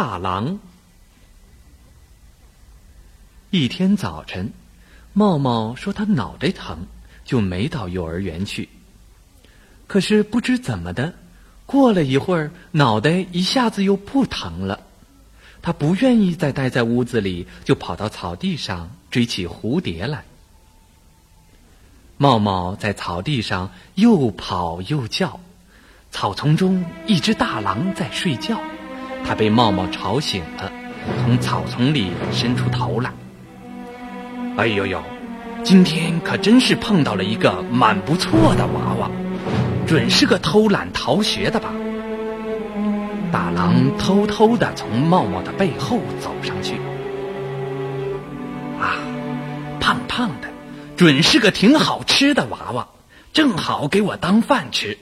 大郎。一天早晨，茂茂说他脑袋疼，就没到幼儿园去。可是不知怎么的，过了一会儿，脑袋一下子又不疼了。他不愿意再待在屋子里，就跑到草地上追起蝴蝶来。茂茂在草地上又跑又叫，草丛中一只大狼在睡觉，他被茂茂吵醒了，从草丛里伸出头来。哎呦呦，今天可真是碰到了一个蛮不错的娃娃，准是个偷懒逃学的吧？大狼偷偷的从茂茂的背后走上去，啊，胖胖的。准是个挺好吃的娃娃，正好给我当饭吃。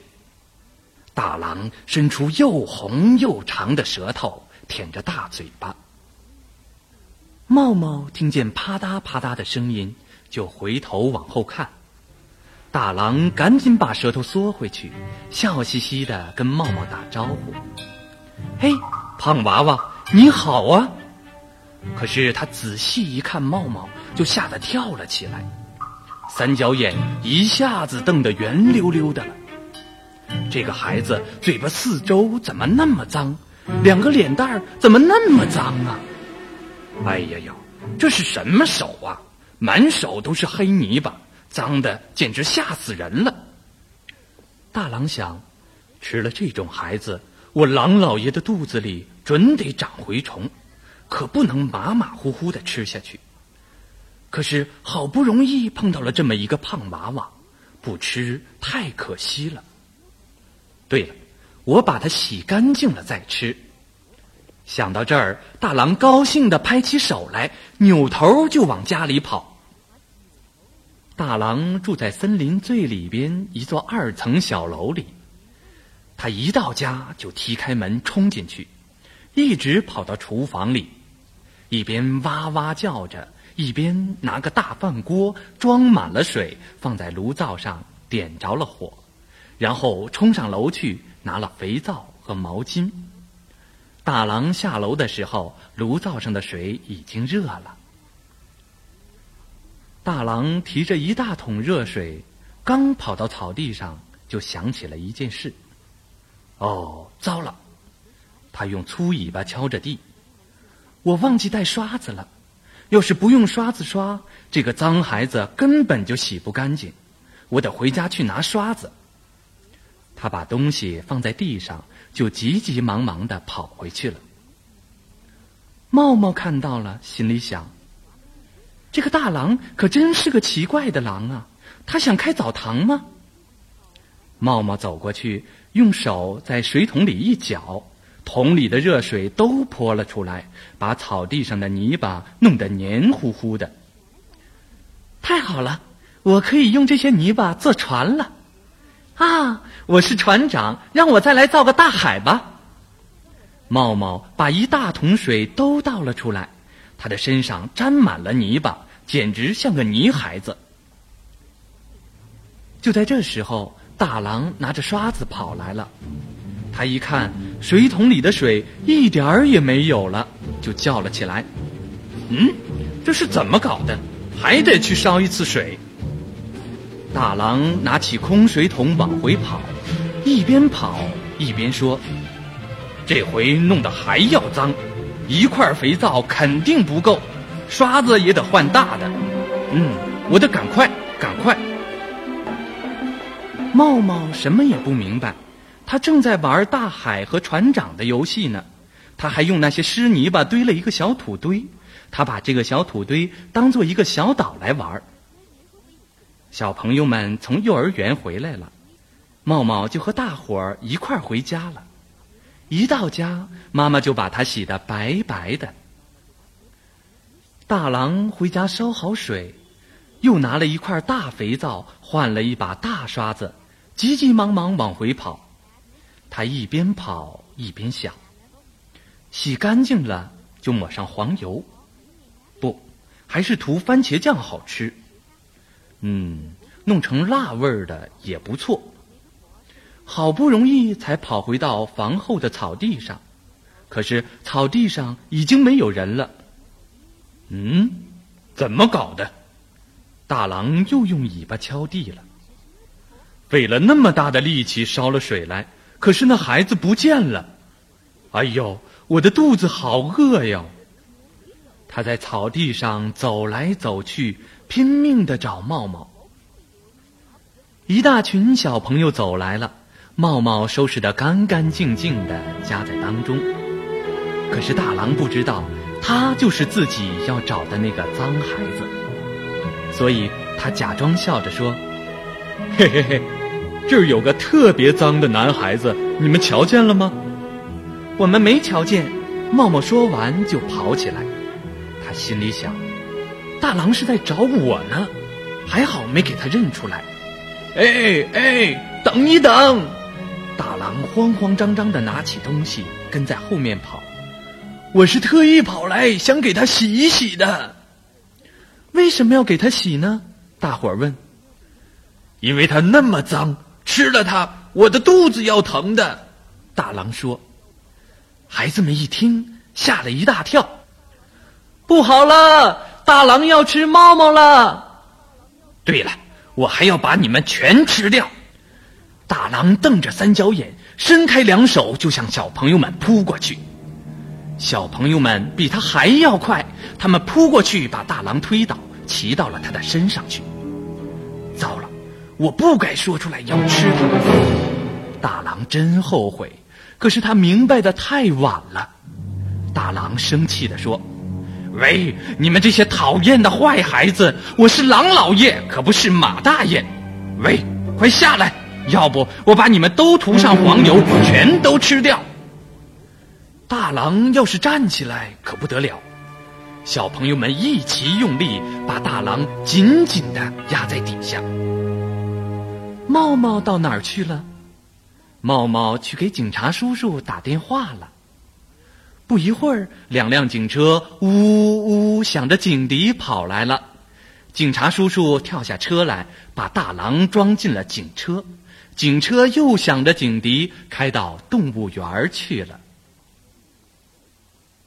大狼伸出又红又长的舌头，舔着大嘴巴。茂茂听见啪嗒啪嗒的声音，就回头往后看。大狼赶紧把舌头缩回去，笑嘻嘻的跟茂茂打招呼：“嘿，胖娃娃，你好啊！”可是他仔细一看茂茂，就吓得跳了起来。三角眼一下子瞪得圆溜溜的了。这个孩子嘴巴四周怎么那么脏？两个脸蛋儿怎么那么脏啊？哎呀呀，这是什么手啊？满手都是黑泥巴，脏的简直吓死人了。大狼想，吃了这种孩子，我狼老爷的肚子里准得长蛔虫，可不能马马虎虎的吃下去。可是好不容易碰到了这么一个胖娃娃，不吃太可惜了。对了，我把它洗干净了再吃。想到这儿，大狼高兴的拍起手来，扭头就往家里跑。大狼住在森林最里边一座二层小楼里，他一到家就踢开门冲进去，一直跑到厨房里，一边哇哇叫着。一边拿个大饭锅装满了水，放在炉灶上，点着了火，然后冲上楼去拿了肥皂和毛巾。大郎下楼的时候，炉灶上的水已经热了。大郎提着一大桶热水，刚跑到草地上，就想起了一件事。哦，糟了！他用粗尾巴敲着地，我忘记带刷子了。要是不用刷子刷，这个脏孩子根本就洗不干净。我得回家去拿刷子。他把东西放在地上，就急急忙忙的跑回去了。茂茂看到了，心里想：这个大郎可真是个奇怪的狼啊！他想开澡堂吗？茂茂走过去，用手在水桶里一搅。桶里的热水都泼了出来，把草地上的泥巴弄得黏糊糊的。太好了，我可以用这些泥巴做船了。啊，我是船长，让我再来造个大海吧。茂茂把一大桶水都倒了出来，他的身上沾满了泥巴，简直像个泥孩子。就在这时候，大郎拿着刷子跑来了。他一看水桶里的水一点儿也没有了，就叫了起来：“嗯，这是怎么搞的？还得去烧一次水。”大郎拿起空水桶往回跑，一边跑一边说：“这回弄得还要脏，一块肥皂肯定不够，刷子也得换大的。嗯，我得赶快，赶快。”茂茂什么也不明白。他正在玩大海和船长的游戏呢，他还用那些湿泥巴堆了一个小土堆，他把这个小土堆当做一个小岛来玩。小朋友们从幼儿园回来了，茂茂就和大伙儿一块儿回家了。一到家，妈妈就把他洗得白白的。大郎回家烧好水，又拿了一块大肥皂，换了一把大刷子，急急忙忙往回跑。他一边跑一边想：洗干净了就抹上黄油，不，还是涂番茄酱好吃。嗯，弄成辣味儿的也不错。好不容易才跑回到房后的草地上，可是草地上已经没有人了。嗯，怎么搞的？大狼又用尾巴敲地了。费了那么大的力气烧了水来，可是那孩子不见了。哎呦，我的肚子好饿哟！他在草地上走来走去，拼命的找茂茂。一大群小朋友走来了，茂茂收拾得干干净净的，夹在当中。可是大狼不知道，他就是自己要找的那个脏孩子，所以他假装笑着说：“嘿嘿嘿，这儿有个特别脏的男孩子，你们瞧见了吗？”我们没瞧见。茂茂说完就跑起来。他心里想：大狼是在找我呢，还好没给他认出来。哎哎，等一等！大狼慌慌张张的拿起东西，跟在后面跑。我是特意跑来想给他洗一洗的。为什么要给他洗呢？大伙儿问。因为他那么脏，吃了他我的肚子要疼的。大狼说。孩子们一听，吓了一大跳。不好了，大狼要吃猫猫了！对了，我还要把你们全吃掉！大狼瞪着三角眼，伸开两手就向小朋友们扑过去。小朋友们比他还要快，他们扑过去把大狼推倒，骑到了他的身上去。糟了，我不该说出来要吃他们。大狼真后悔，可是他明白的太晚了。大狼生气的说：“喂，你们这些讨厌的坏孩子，我是狼老爷，可不是马大爷。喂，快下来，要不我把你们都涂上黄油，全都吃掉。”大狼要是站起来可不得了，小朋友们一齐用力，把大狼紧紧的压在底下。茂茂到哪儿去了？茂茂去给警察叔叔打电话了。不一会儿，两辆警车呜呜响着警笛跑来了。警察叔叔跳下车来，把大狼装进了警车。警车又响着警笛，开到动物园去了。